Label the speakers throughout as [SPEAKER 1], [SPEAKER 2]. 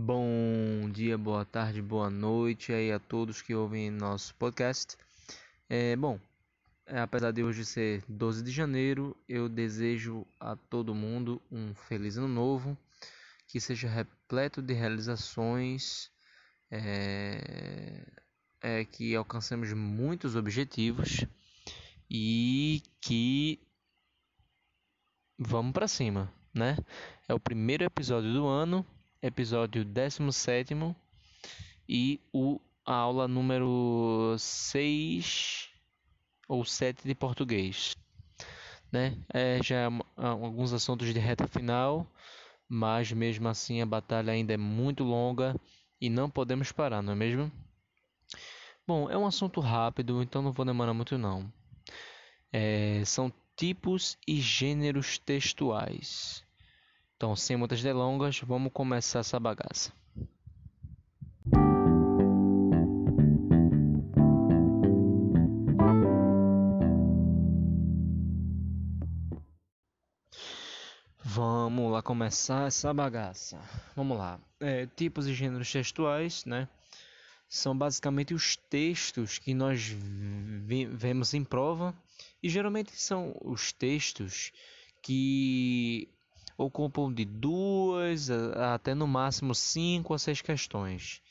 [SPEAKER 1] Bom dia, boa tarde, boa noite aí a todos que ouvem nosso podcast. É, bom, é, apesar de hoje ser 12 de janeiro, eu desejo a todo mundo um feliz ano novo, que seja repleto de realizações, é, é, que alcancemos muitos objetivos e que vamos para cima, né? É o primeiro episódio do ano episódio 17 e o, a aula número 6 ou 7 de português. Né? É, já é alguns assuntos de reta final, mas mesmo assim a batalha ainda é muito longa e não podemos parar, não é mesmo? Bom, é um assunto rápido, então não vou demorar muito não. É, são tipos e gêneros textuais. Então, sem muitas delongas, vamos começar essa bagaça. Vamos lá começar essa bagaça. Vamos lá. É, tipos e gêneros textuais, né? São basicamente os textos que nós vemos em prova e geralmente são os textos que ocupam de duas até no máximo cinco a seis questões,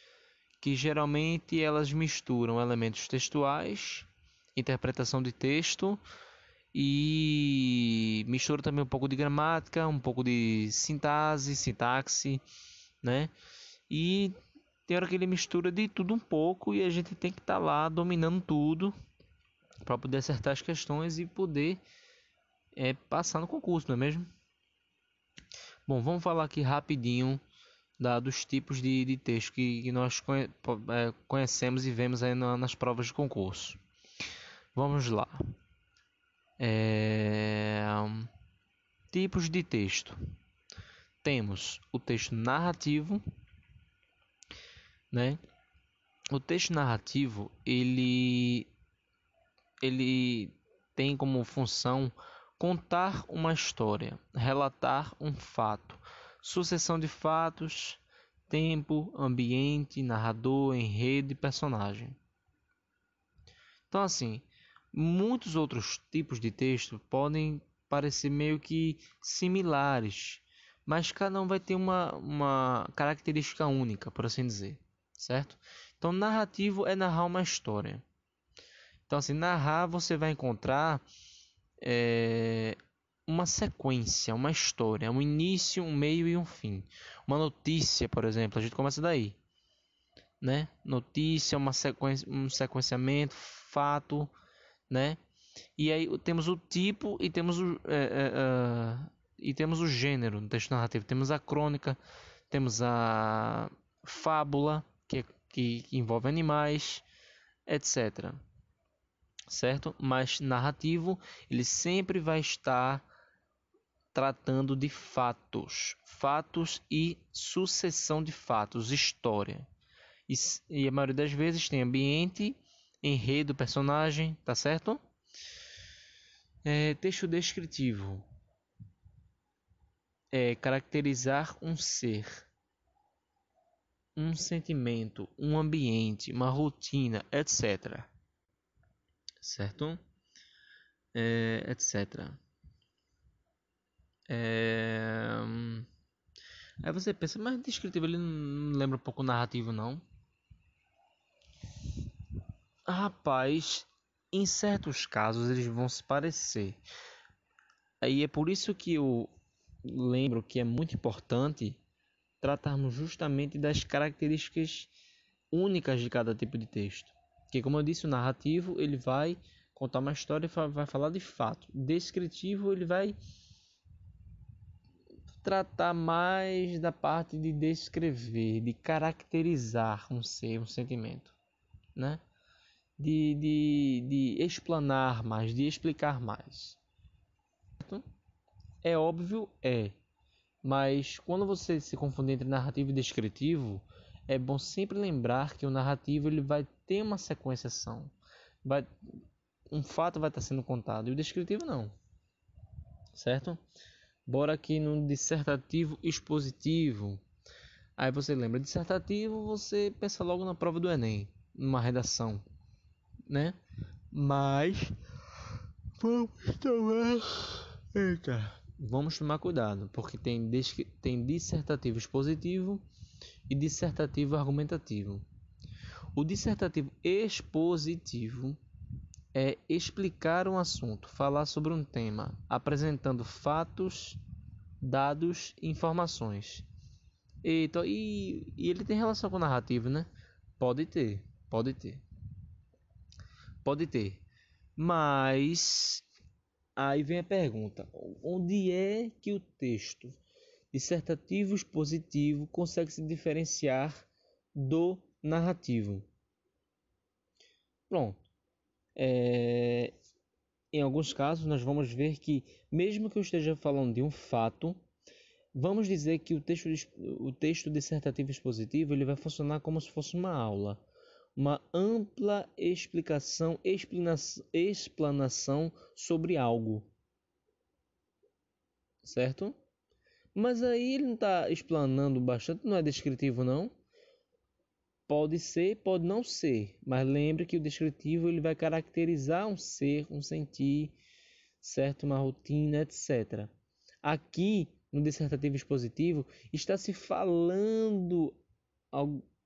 [SPEAKER 1] que geralmente elas misturam elementos textuais, interpretação de texto e mistura também um pouco de gramática, um pouco de sintaxe, sintaxe, né? E tem hora que ele mistura de tudo um pouco e a gente tem que estar tá lá dominando tudo para poder acertar as questões e poder é, passar no concurso, não é mesmo? Bom, vamos falar aqui rapidinho da, dos tipos de, de texto que, que nós conhe, é, conhecemos e vemos aí na, nas provas de concurso. Vamos lá. É, tipos de texto. Temos o texto narrativo, né? O texto narrativo ele ele tem como função contar uma história, relatar um fato, sucessão de fatos, tempo, ambiente, narrador, enredo e personagem. Então, assim, muitos outros tipos de texto podem parecer meio que similares, mas cada um vai ter uma, uma característica única, por assim dizer, certo? Então, narrativo é narrar uma história. Então, assim, narrar você vai encontrar é, uma sequência, uma história, um início, um meio e um fim. Uma notícia, por exemplo, a gente começa daí, né? Notícia, uma sequência, um sequenciamento, fato, né? E aí temos o tipo e temos o é, é, é, e temos o gênero no texto narrativo. Temos a crônica, temos a fábula que, que, que envolve animais, etc certo? Mas narrativo, ele sempre vai estar tratando de fatos, fatos e sucessão de fatos, história. E, e a maioria das vezes tem ambiente, enredo, personagem, tá certo? É, texto descritivo é caracterizar um ser, um sentimento, um ambiente, uma rotina, etc certo? É, etc. É... Aí você pensa, mas descritivo ele não lembra um pouco narrativo não? Rapaz, em certos casos eles vão se parecer. Aí é por isso que eu lembro que é muito importante tratarmos justamente das características únicas de cada tipo de texto. Porque, como eu disse, o narrativo ele vai contar uma história vai falar de fato. Descritivo ele vai tratar mais da parte de descrever, de caracterizar um ser, um sentimento, né? De, de, de explanar mais, de explicar mais. É óbvio, é. Mas quando você se confunde entre narrativo e descritivo, é bom sempre lembrar que o narrativo ele vai ter uma sequenciação. Vai, um fato vai estar sendo contado e o descritivo não. Certo? Bora aqui no dissertativo expositivo. Aí você lembra dissertativo, você pensa logo na prova do Enem, numa redação, né? Mas vamos tomar, eita, vamos tomar cuidado, porque tem tem dissertativo expositivo e dissertativo argumentativo. O dissertativo expositivo é explicar um assunto, falar sobre um tema, apresentando fatos, dados informações. E, e, e ele tem relação com narrativa, né? Pode ter, pode ter. Pode ter. Mas aí vem a pergunta: onde é que o texto dissertativo expositivo consegue se diferenciar do narrativo? Pronto. É, em alguns casos, nós vamos ver que, mesmo que eu esteja falando de um fato, vamos dizer que o texto, o texto dissertativo expositivo ele vai funcionar como se fosse uma aula, uma ampla explicação, explanação sobre algo, certo? Mas aí ele não está explanando bastante, não é descritivo não. Pode ser, pode não ser, mas lembre que o descritivo ele vai caracterizar um ser, um sentir, certo, uma rotina, etc. Aqui no dissertativo expositivo está se falando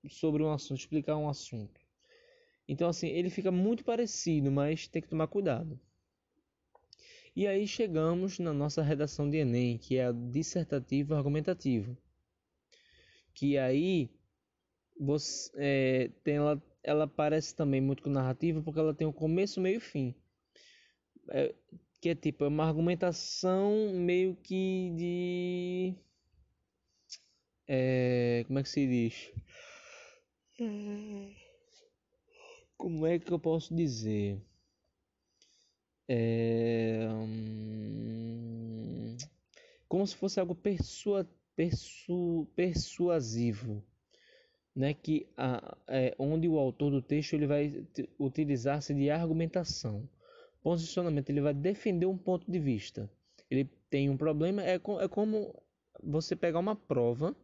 [SPEAKER 1] sobre um assunto, explicar um assunto. Então assim, ele fica muito parecido, mas tem que tomar cuidado. E aí chegamos na nossa redação de Enem, que é a dissertativo argumentativo. Que aí você é, tem ela, ela parece também muito com narrativa porque ela tem um começo, meio e fim. É, que é tipo é uma argumentação meio que de é, como é que se diz? Como é que eu posso dizer? É, hum, como se fosse algo persua, persu, persuasivo né, que a, é, onde o autor do texto ele vai utilizar-se de argumentação. Posicionamento, ele vai defender um ponto de vista. Ele tem um problema, é, é como você pegar uma prova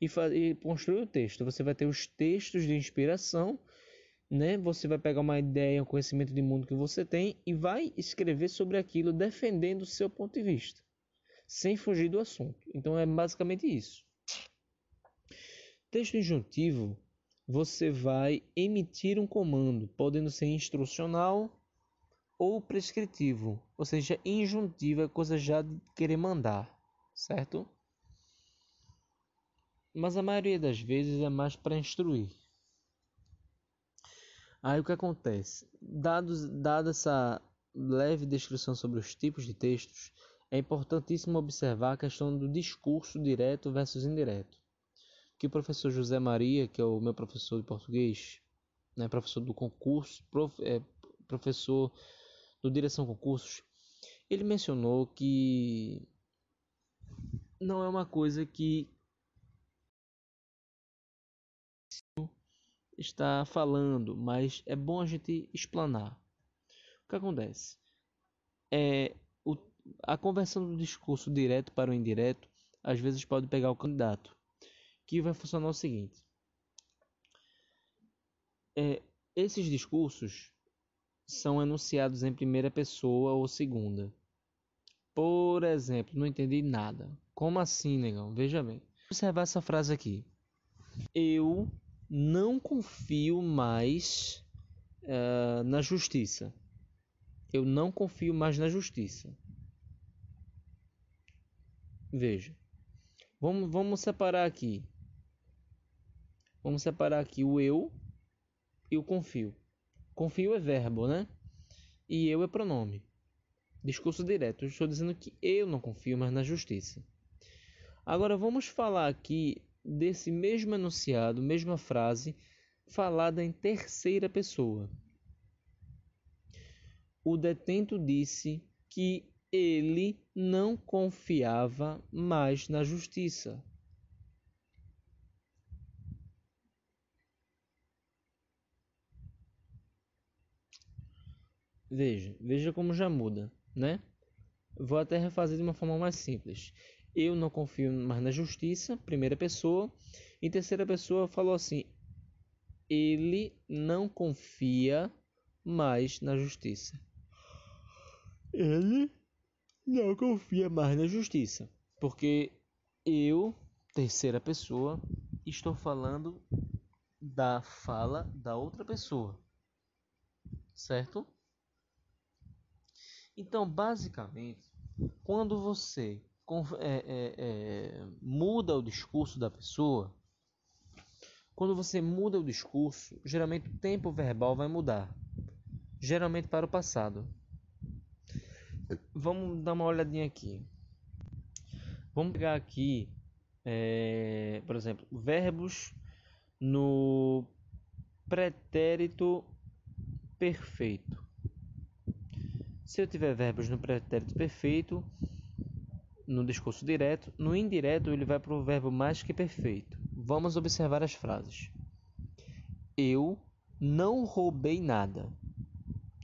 [SPEAKER 1] e, e construir o texto. Você vai ter os textos de inspiração, né? Você vai pegar uma ideia, um conhecimento de mundo que você tem e vai escrever sobre aquilo defendendo o seu ponto de vista, sem fugir do assunto. Então é basicamente isso. Texto injuntivo, você vai emitir um comando, podendo ser instrucional ou prescritivo, ou seja, injuntivo é coisa já de querer mandar, certo? Mas a maioria das vezes é mais para instruir. Aí o que acontece? Dados, dada essa leve descrição sobre os tipos de textos, é importantíssimo observar a questão do discurso direto versus indireto que o professor José Maria, que é o meu professor de português, né, professor do concurso, prof, é, professor do direção concursos, ele mencionou que não é uma coisa que está falando, mas é bom a gente explanar. O que acontece? É, o, a conversão do discurso direto para o indireto às vezes pode pegar o candidato que vai funcionar o seguinte: é, esses discursos são enunciados em primeira pessoa ou segunda. Por exemplo, não entendi nada. Como assim, negão? Veja bem. Observar essa frase aqui. Eu não confio mais uh, na justiça. Eu não confio mais na justiça. Veja. Vamos, vamos separar aqui. Vamos separar aqui o eu e o confio. Confio é verbo, né? E eu é pronome. Discurso direto. Eu estou dizendo que eu não confio mais na justiça. Agora vamos falar aqui desse mesmo enunciado, mesma frase, falada em terceira pessoa. O detento disse que ele não confiava mais na justiça. Veja, veja como já muda, né? Vou até refazer de uma forma mais simples. Eu não confio mais na justiça, primeira pessoa, Em terceira pessoa falou assim: ele não confia mais na justiça. Ele não confia mais na justiça, porque eu, terceira pessoa, estou falando da fala da outra pessoa, certo? Então, basicamente, quando você é, é, é, muda o discurso da pessoa, quando você muda o discurso, geralmente o tempo verbal vai mudar, geralmente para o passado. Vamos dar uma olhadinha aqui. Vamos pegar aqui, é, por exemplo, verbos no pretérito perfeito. Se eu tiver verbos no pretérito perfeito, no discurso direto, no indireto ele vai para o verbo mais que perfeito. Vamos observar as frases. Eu não roubei nada.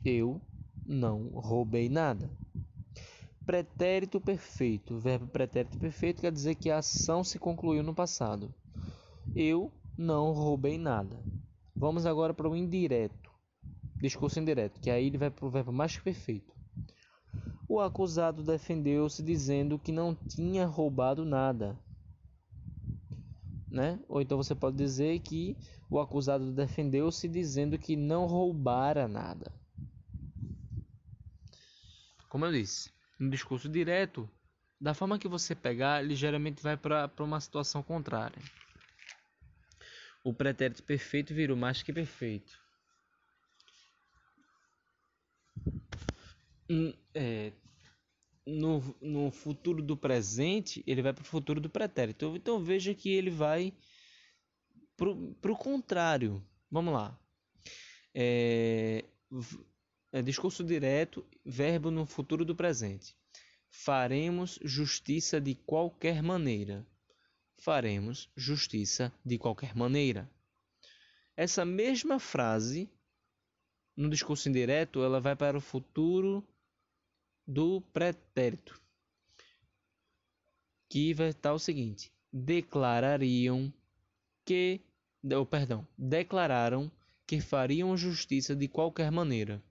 [SPEAKER 1] Eu não roubei nada. Pretérito perfeito. O verbo pretérito perfeito quer dizer que a ação se concluiu no passado. Eu não roubei nada. Vamos agora para o indireto. Discurso indireto, que aí ele vai para o verbo mais perfeito. O acusado defendeu-se dizendo que não tinha roubado nada. Né? Ou então você pode dizer que o acusado defendeu-se dizendo que não roubara nada. Como eu disse, no discurso direto, da forma que você pegar, ele geralmente vai para uma situação contrária o pretérito perfeito virou mais que perfeito. É, no, no futuro do presente, ele vai para o futuro do pretérito. Então, então veja que ele vai para o contrário. Vamos lá. É, é, discurso direto, verbo no futuro do presente. Faremos justiça de qualquer maneira faremos justiça de qualquer maneira. Essa mesma frase, no discurso indireto, ela vai para o futuro do pretérito, que vai estar o seguinte: declarariam que, ou perdão, declararam que fariam justiça de qualquer maneira.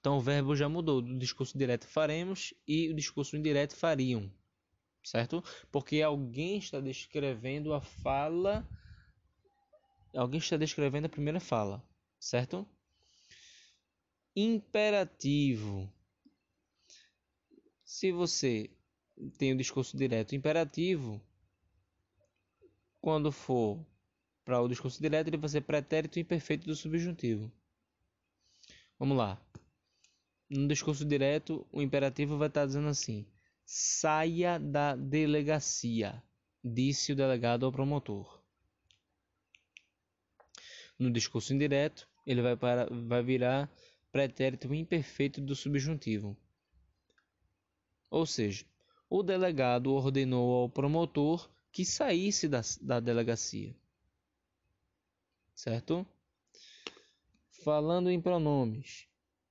[SPEAKER 1] Então o verbo já mudou do discurso direto faremos e o discurso indireto fariam certo? Porque alguém está descrevendo a fala, alguém está descrevendo a primeira fala, certo? Imperativo. Se você tem o discurso direto imperativo, quando for para o discurso direto, ele vai ser pretérito imperfeito do subjuntivo. Vamos lá. No discurso direto, o imperativo vai estar dizendo assim: Saia da delegacia, disse o delegado ao promotor. No discurso indireto, ele vai, para, vai virar pretérito imperfeito do subjuntivo. Ou seja, o delegado ordenou ao promotor que saísse da, da delegacia. Certo? Falando em pronomes,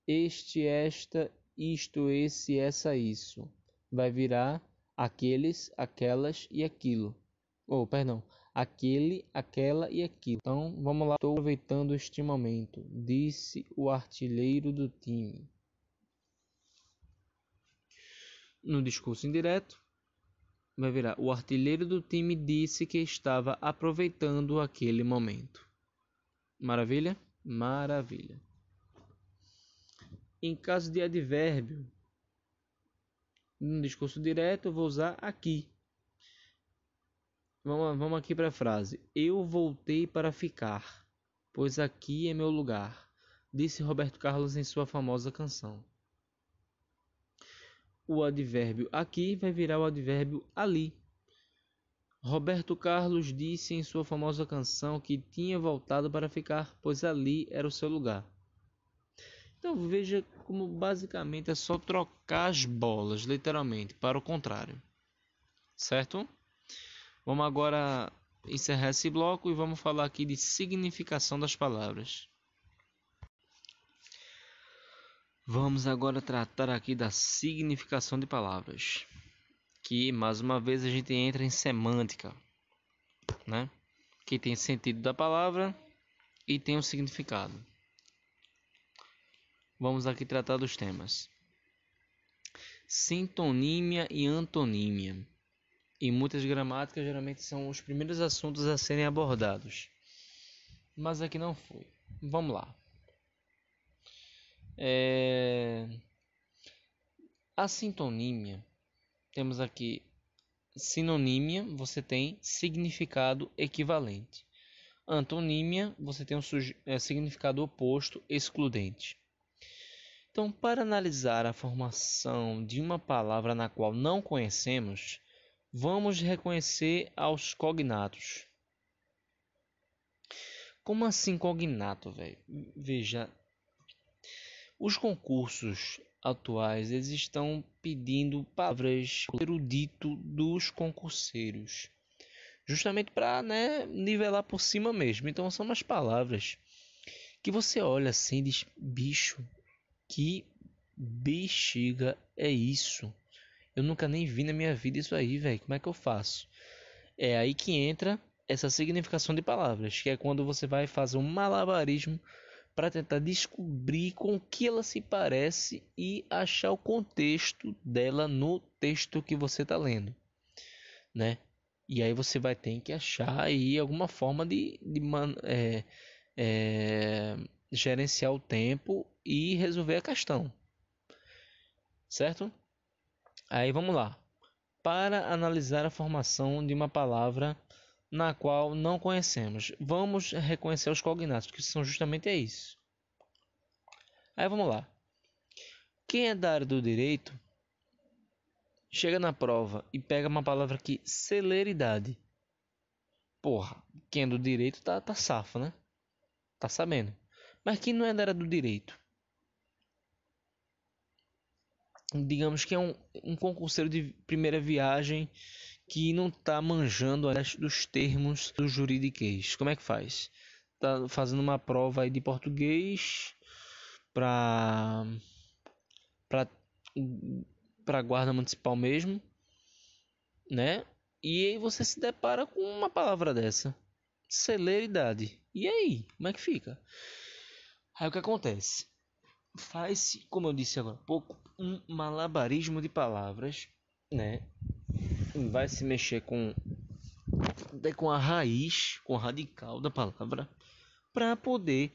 [SPEAKER 1] este, esta, isto, esse, essa, isso vai virar aqueles, aquelas e aquilo. Ou, oh, perdão, aquele, aquela e aquilo. Então, vamos lá. Estou aproveitando este momento, disse o artilheiro do time. No discurso indireto, vai virar o artilheiro do time disse que estava aproveitando aquele momento. Maravilha? Maravilha. Em caso de advérbio, no discurso direto, eu vou usar aqui. Vamos, vamos aqui para a frase. Eu voltei para ficar, pois aqui é meu lugar, disse Roberto Carlos em sua famosa canção. O advérbio aqui vai virar o advérbio ali. Roberto Carlos disse em sua famosa canção que tinha voltado para ficar, pois ali era o seu lugar. Então veja como basicamente é só trocar as bolas, literalmente, para o contrário. Certo? Vamos agora encerrar esse bloco e vamos falar aqui de significação das palavras. Vamos agora tratar aqui da significação de palavras. Que mais uma vez a gente entra em semântica. né? Que tem sentido da palavra e tem um significado. Vamos aqui tratar dos temas. Sintonímia e antonímia. Em muitas gramáticas, geralmente são os primeiros assuntos a serem abordados. Mas aqui não foi. Vamos lá. É... A sintonímia, temos aqui sinonímia, você tem significado equivalente. Antonímia, você tem um é, significado oposto, excludente. Então, para analisar a formação de uma palavra na qual não conhecemos, vamos reconhecer aos cognatos. Como assim cognato, velho? Veja, os concursos atuais eles estão pedindo palavras erudito dos concurseiros, justamente para né, nivelar por cima mesmo. Então são umas palavras que você olha assim e diz: bicho, que bexiga é isso? Eu nunca nem vi na minha vida isso aí, velho. Como é que eu faço? É aí que entra essa significação de palavras, que é quando você vai fazer um malabarismo para tentar descobrir com que ela se parece e achar o contexto dela no texto que você está lendo, né? E aí você vai ter que achar aí alguma forma de, de man, é, é, gerenciar o tempo e resolver a questão, certo? Aí vamos lá. Para analisar a formação de uma palavra na qual não conhecemos. Vamos reconhecer os cognatos, que são justamente isso. Aí vamos lá. Quem é da área do direito chega na prova e pega uma palavra aqui, celeridade. Porra, quem é do direito tá, tá safo, né? Tá sabendo. Mas quem não é da área do direito? Digamos que é um, um concurseiro de primeira viagem que não está manjando dos termos do juridiquês. Como é que faz? Tá fazendo uma prova aí de português para para para guarda municipal mesmo, né? E aí você se depara com uma palavra dessa, celeridade. E aí, como é que fica? Aí o que acontece? Faz, como eu disse agora há pouco, um malabarismo de palavras, né? Vai se mexer com com a raiz, com o radical da palavra, para poder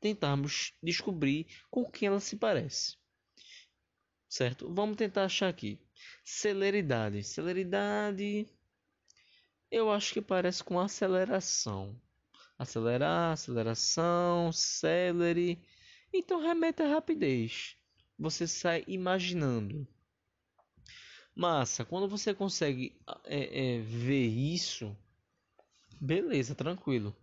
[SPEAKER 1] tentarmos descobrir com quem ela se parece. Certo? Vamos tentar achar aqui. Celeridade. Celeridade. Eu acho que parece com aceleração. Acelerar, aceleração, celere. Então remete à rapidez. Você sai imaginando. Massa, quando você consegue é, é, ver isso, beleza, tranquilo.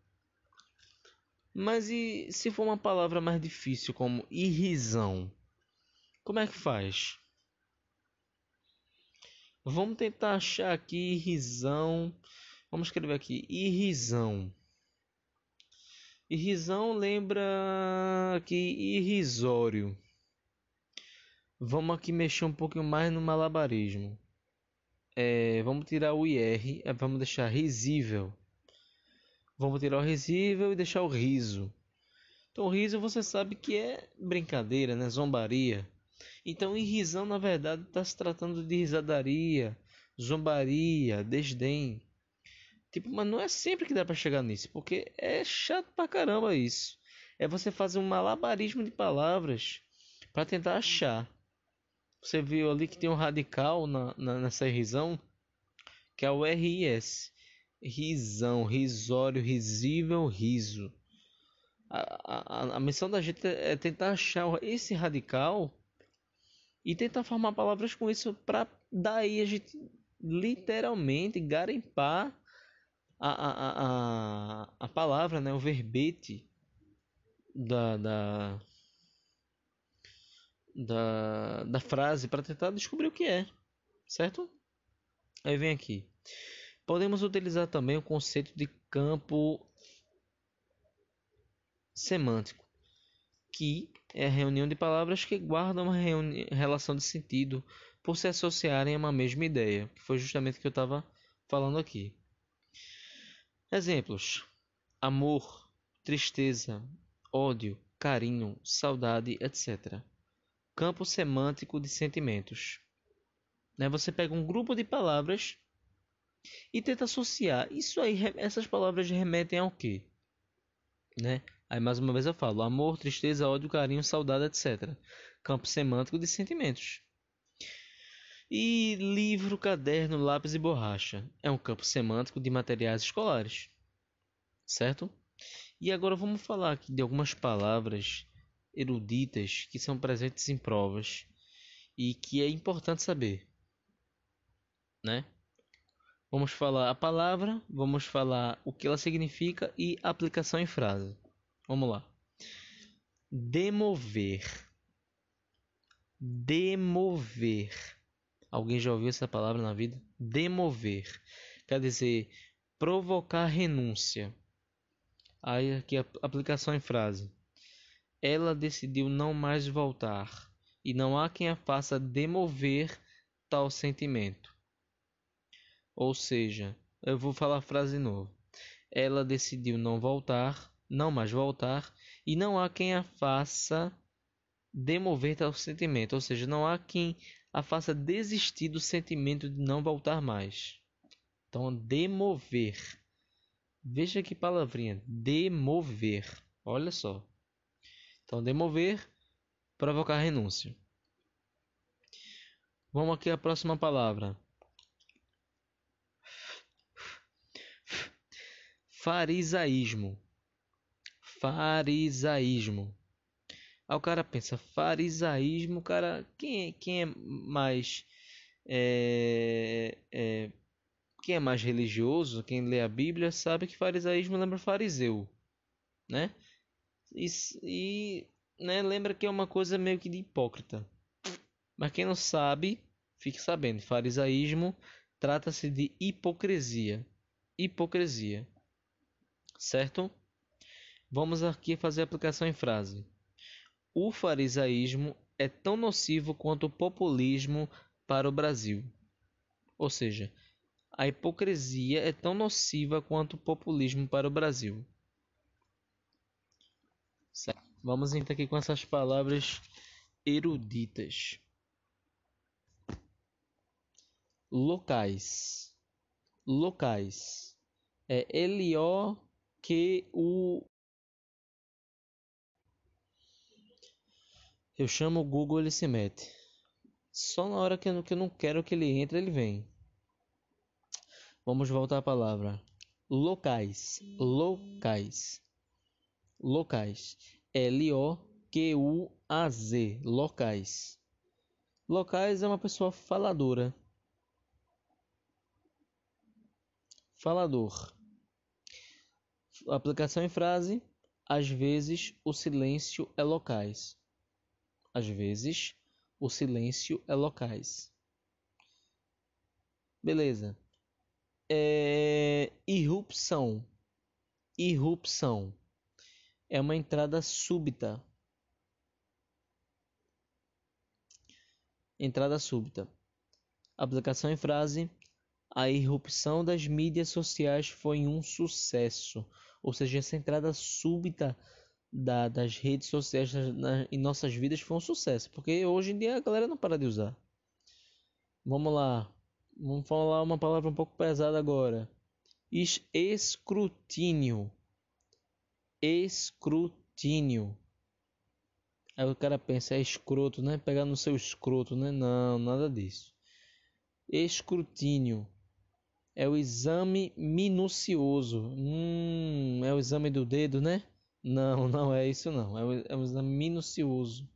[SPEAKER 1] Mas e se for uma palavra mais difícil, como irrisão? Como é que faz? Vamos tentar achar aqui irrisão. Vamos escrever aqui irrisão. Irrisão lembra aqui irrisório. Vamos aqui mexer um pouquinho mais no malabarismo. É, vamos tirar o IR, é, vamos deixar risível. Vamos tirar o risível e deixar o riso. Então, riso você sabe que é brincadeira, né? Zombaria. Então, irrisão, na verdade, está se tratando de risadaria, zombaria, desdém. Tipo, mas não é sempre que dá para chegar nisso, porque é chato pra caramba isso. É você fazer um malabarismo de palavras para tentar achar. Você viu ali que tem um radical na, na, nessa risão, que é o RIS. Risão, risório, risível, riso. A, a, a missão da gente é tentar achar esse radical e tentar formar palavras com isso para daí a gente literalmente garimpar a, a, a, a palavra, né, o verbete da, da, da, da frase para tentar descobrir o que é, certo? Aí vem aqui. Podemos utilizar também o conceito de campo semântico, que é a reunião de palavras que guardam uma relação de sentido por se associarem a uma mesma ideia, que foi justamente o que eu estava falando aqui. Exemplos: amor, tristeza, ódio, carinho, saudade, etc. Campo semântico de sentimentos. Né? Você pega um grupo de palavras e tenta associar. Isso aí, essas palavras remetem ao quê? Né? Aí mais uma vez eu falo: amor, tristeza, ódio, carinho, saudade, etc. Campo semântico de sentimentos. E livro, caderno, lápis e borracha é um campo semântico de materiais escolares, certo? E agora vamos falar aqui de algumas palavras eruditas que são presentes em provas e que é importante saber, né? Vamos falar a palavra, vamos falar o que ela significa e aplicação em frase. Vamos lá. Demover. Demover. Alguém já ouviu essa palavra na vida? Demover. Quer dizer, provocar renúncia. Aí aqui a aplicação em frase. Ela decidiu não mais voltar, e não há quem a faça demover tal sentimento. Ou seja, eu vou falar a frase de novo. Ela decidiu não voltar, não mais voltar, e não há quem a faça demover tal sentimento, ou seja, não há quem a faça desistir do sentimento de não voltar mais. Então, demover. Veja que palavrinha, demover. Olha só. Então, demover, provocar renúncia. Vamos aqui à próxima palavra. Farisaísmo. Farisaísmo. Aí o cara pensa, farisaísmo, cara, quem, é, quem é mais é, é, quem é mais religioso, quem lê a Bíblia, sabe que farisaísmo lembra fariseu, né? E, e né, lembra que é uma coisa meio que de hipócrita. Mas quem não sabe, fique sabendo, farisaísmo trata-se de hipocrisia. Hipocrisia. Certo? Vamos aqui fazer a aplicação em frase. O farisaísmo é tão nocivo quanto o populismo para o Brasil. Ou seja, a hipocrisia é tão nociva quanto o populismo para o Brasil. Vamos então aqui com essas palavras eruditas. Locais. Locais. É L-O que o eu chamo o Google ele se mete. Só na hora que eu, que eu não quero que ele entre ele vem. Vamos voltar à palavra. Locais. Locais locais L O Q U A Z locais locais é uma pessoa faladora falador Aplicação em frase: às vezes o silêncio é locais. Às vezes o silêncio é locais. Beleza. É... Irrupção. Irrupção é uma entrada súbita. Entrada súbita. Aplicação em frase: a irrupção das mídias sociais foi um sucesso. Ou seja, essa entrada súbita da, das redes sociais na, em nossas vidas foi um sucesso. Porque hoje em dia a galera não para de usar. Vamos lá. Vamos falar uma palavra um pouco pesada agora. Escrutínio. Escrutínio. Aí o cara pensa, é escroto, né? Pegar no seu escroto, né? Não, nada disso. Escrutínio é o exame minucioso. Hum, é o exame do dedo, né? Não, não é isso não. É o, é o exame minucioso.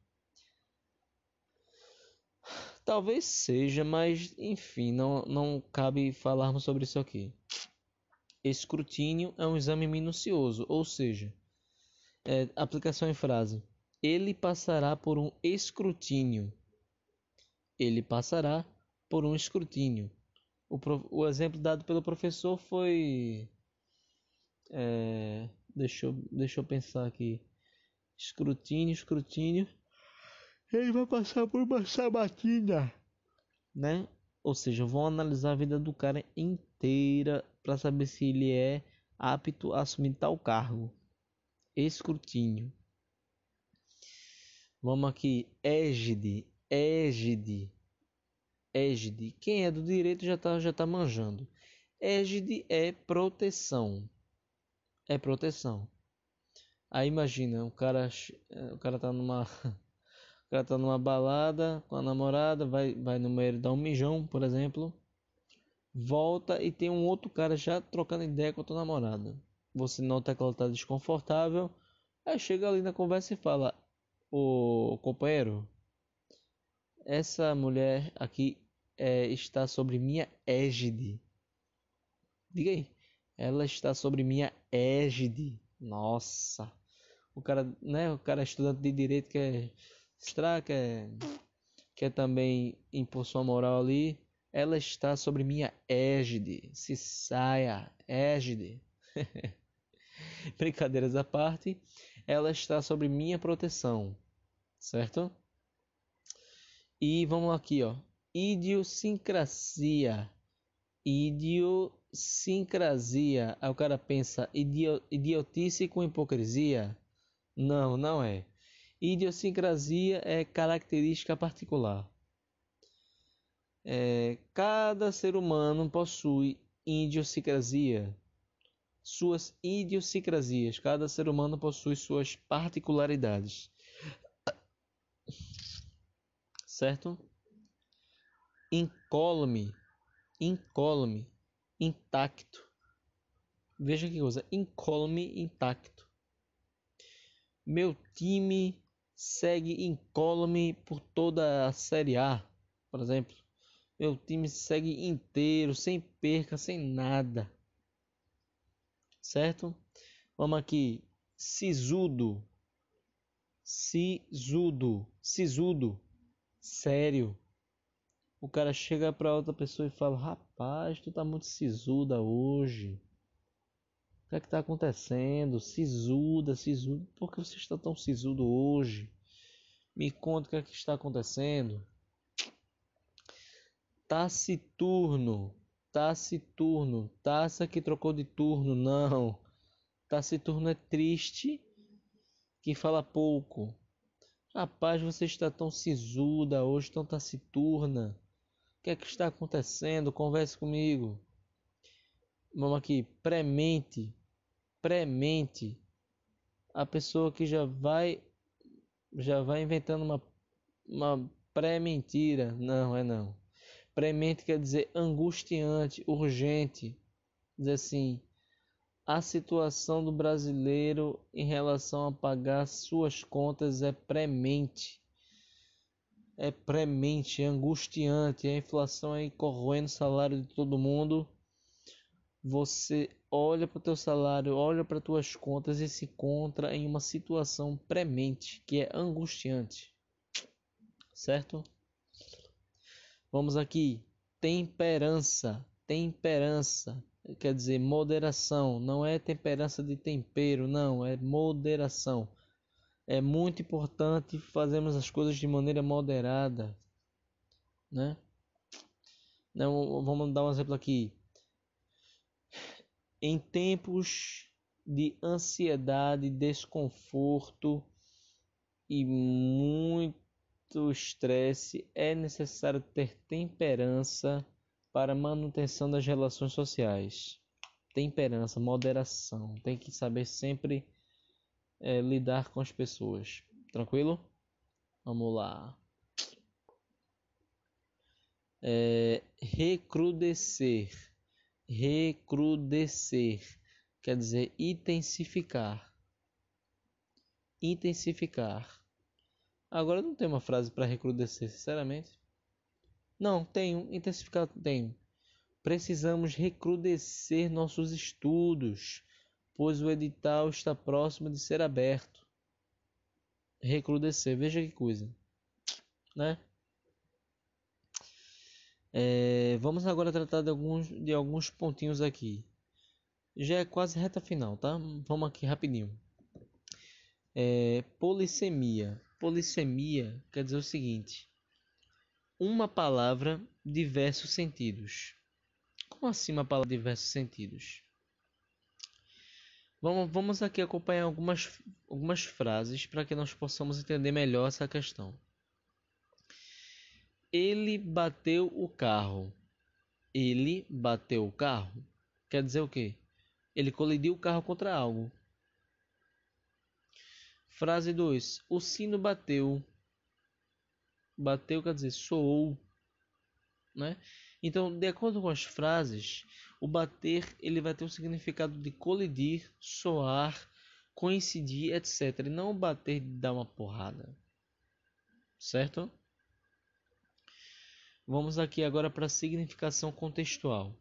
[SPEAKER 1] Talvez seja, mas enfim, não, não cabe falarmos sobre isso aqui. Escrutínio é um exame minucioso, ou seja, é, aplicação em frase. Ele passará por um escrutínio. Ele passará por um escrutínio o, o exemplo dado pelo professor foi. É, deixa, eu, deixa eu pensar aqui. Escrutínio, escrutínio. Ele vai passar por uma sabatina. Né? Ou seja, vão analisar a vida do cara inteira para saber se ele é apto a assumir tal cargo. Escrutínio. Vamos aqui, égide, égide, égide. Quem é do direito já está já tá manjando. Égide é proteção. É proteção. Aí imagina, o cara, o cara tá numa o cara tá numa balada com a namorada, vai vai no meio dar um mijão, por exemplo. Volta e tem um outro cara já trocando ideia com a tua namorada. Você nota que ela tá desconfortável. Aí chega ali na conversa e fala: "O companheiro, essa mulher aqui é, está sobre minha égide." Diga aí. Ela está sobre minha égide. Nossa. O cara, né? O cara é estudante de direito quer mostrar, quer, quer também impor sua moral ali. Ela está sobre minha égide. Se saia, égide. Brincadeiras à parte, ela está sobre minha proteção, certo? E vamos aqui, ó. Idiosincrasia. Idio sincrasia. Aí o cara pensa idiotice com hipocrisia. Não, não é. Idiosincrasia é característica particular. É, cada ser humano possui idiosincrasia, suas idiosincrasias. Cada ser humano possui suas particularidades. Certo? Incólume, incólume intacto. Veja que coisa, incólume intacto. Meu time segue incólume por toda a Série A, por exemplo. Meu time segue inteiro, sem perca, sem nada. Certo? Vamos aqui. Sisudo. Sisudo. Sisudo. Sério. O cara chega para outra pessoa e fala: Rapaz, tu tá muito sisuda hoje. O que é que tá acontecendo? Sisuda, sisuda. Por que você está tão sisudo hoje? Me conta o que é que está acontecendo. Taciturno, taciturno, taça que trocou de turno, não. Taciturno é triste, que fala pouco. Rapaz, você está tão sisuda hoje, tão taciturna. O que é que está acontecendo? Converse comigo. Vamos aqui, premente, premente. A pessoa que já vai já vai inventando uma uma pré-mentira. Não, é não. Premente quer dizer angustiante, urgente. Dizer assim, a situação do brasileiro em relação a pagar suas contas é premente é premente, é angustiante, a inflação aí corroendo o salário de todo mundo. Você olha para o teu salário, olha para tuas contas e se encontra em uma situação premente, que é angustiante. Certo? Vamos aqui, temperança, temperança, quer dizer moderação, não é temperança de tempero, não, é moderação. É muito importante fazermos as coisas de maneira moderada, né? Não, vamos dar um exemplo aqui. Em tempos de ansiedade, desconforto e muito estresse, é necessário ter temperança para manutenção das relações sociais. Temperança, moderação, tem que saber sempre é, lidar com as pessoas. Tranquilo? Vamos lá. É, recrudescer. Recrudescer quer dizer intensificar. Intensificar. Agora não tem uma frase para recrudescer, sinceramente. Não, tenho. Intensificar tenho. Precisamos recrudescer nossos estudos pois o edital está próximo de ser aberto. Recrudescer, veja que coisa, né? É, vamos agora tratar de alguns, de alguns pontinhos aqui. Já é quase reta final, tá? Vamos aqui rapidinho. É, polissemia. Polissemia quer dizer o seguinte: uma palavra, diversos sentidos. Como assim uma palavra, diversos sentidos? Vamos, vamos aqui acompanhar algumas, algumas frases para que nós possamos entender melhor essa questão. Ele bateu o carro. Ele bateu o carro. Quer dizer o quê? Ele colidiu o carro contra algo. Frase 2. O sino bateu. Bateu quer dizer soou. Né? Então, de acordo com as frases, o bater ele vai ter um significado de colidir, soar, coincidir, etc. E não bater de dar uma porrada. Certo? Vamos aqui agora para a significação contextual.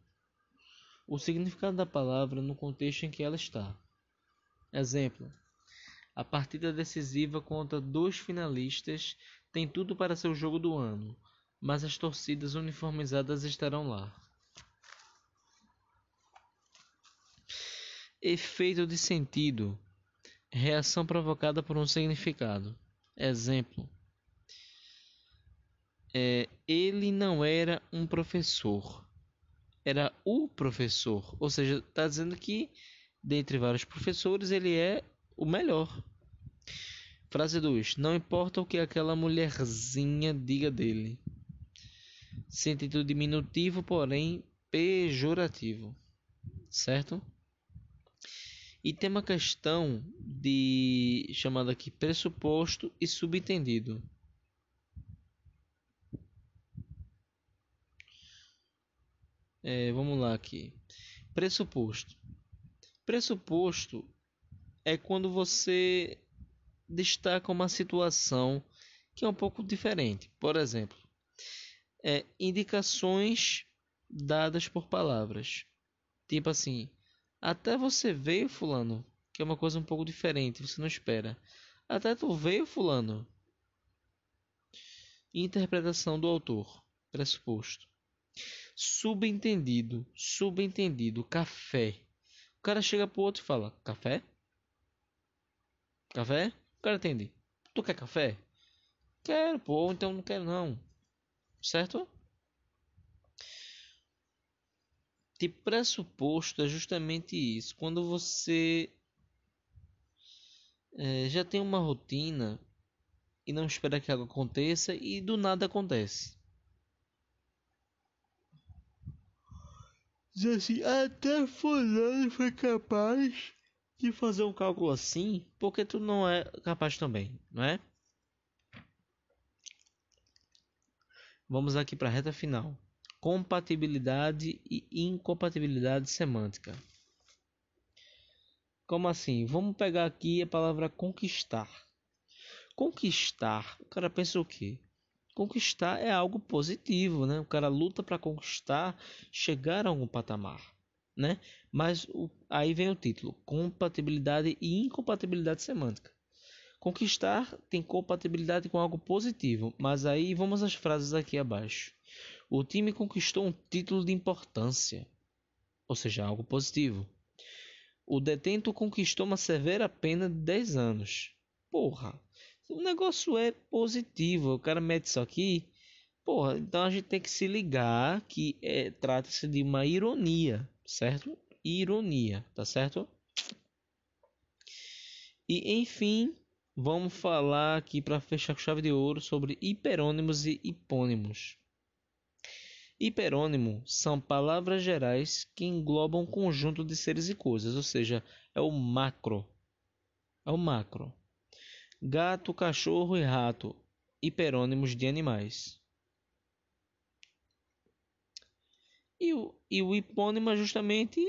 [SPEAKER 1] O significado da palavra no contexto em que ela está. Exemplo: A partida decisiva contra dois finalistas tem tudo para ser o jogo do ano, mas as torcidas uniformizadas estarão lá. Efeito de sentido: reação provocada por um significado. Exemplo: é, ele não era um professor, era o professor. Ou seja, está dizendo que dentre vários professores ele é o melhor. Frase 2: Não importa o que aquela mulherzinha diga dele. Sentido diminutivo, porém pejorativo. Certo? E tem uma questão de chamada aqui pressuposto e subentendido. É, vamos lá aqui. Pressuposto. Pressuposto é quando você destaca uma situação que é um pouco diferente. Por exemplo, é, indicações dadas por palavras. Tipo assim, até você veio, fulano, que é uma coisa um pouco diferente, você não espera. Até tu veio, fulano. Interpretação do autor. Pressuposto. Subentendido, subentendido, café. O cara chega pro outro e fala: Café? Café? O cara Tu quer café? Quero, pô, então não quero não. Certo? De pressuposto é justamente isso. Quando você é, já tem uma rotina e não espera que algo aconteça e do nada acontece. Diz assim, até fulano foi capaz de fazer um cálculo assim, porque tu não é capaz também, não é? Vamos aqui para a reta final. Compatibilidade e incompatibilidade semântica. Como assim? Vamos pegar aqui a palavra conquistar. Conquistar, o cara pensa o quê? conquistar é algo positivo, né? O cara luta para conquistar, chegar a algum patamar, né? Mas o, aí vem o título: compatibilidade e incompatibilidade semântica. Conquistar tem compatibilidade com algo positivo, mas aí vamos às frases aqui abaixo. O time conquistou um título de importância, ou seja, algo positivo. O detento conquistou uma severa pena de 10 anos. Porra, o negócio é positivo. O cara mete isso aqui. Porra, então a gente tem que se ligar que é, trata-se de uma ironia, certo? Ironia, tá certo? E enfim, vamos falar aqui para fechar com chave de ouro sobre hiperônimos e hipônimos. Hiperônimo são palavras gerais que englobam um conjunto de seres e coisas, ou seja, é o macro. É o macro gato, cachorro e rato, hiperônimos de animais. E o, e o hipônimo é justamente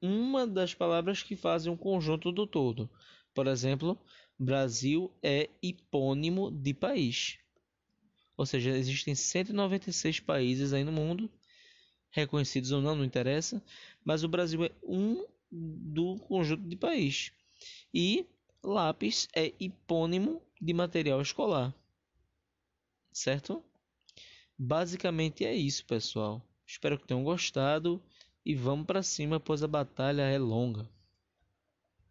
[SPEAKER 1] uma das palavras que fazem um conjunto do todo. Por exemplo, Brasil é hipônimo de país. Ou seja, existem 196 países aí no mundo, reconhecidos ou não, não interessa, mas o Brasil é um do conjunto de país. E Lápis é hipônimo de material escolar. Certo? Basicamente é isso, pessoal. Espero que tenham gostado e vamos para cima, pois a batalha é longa.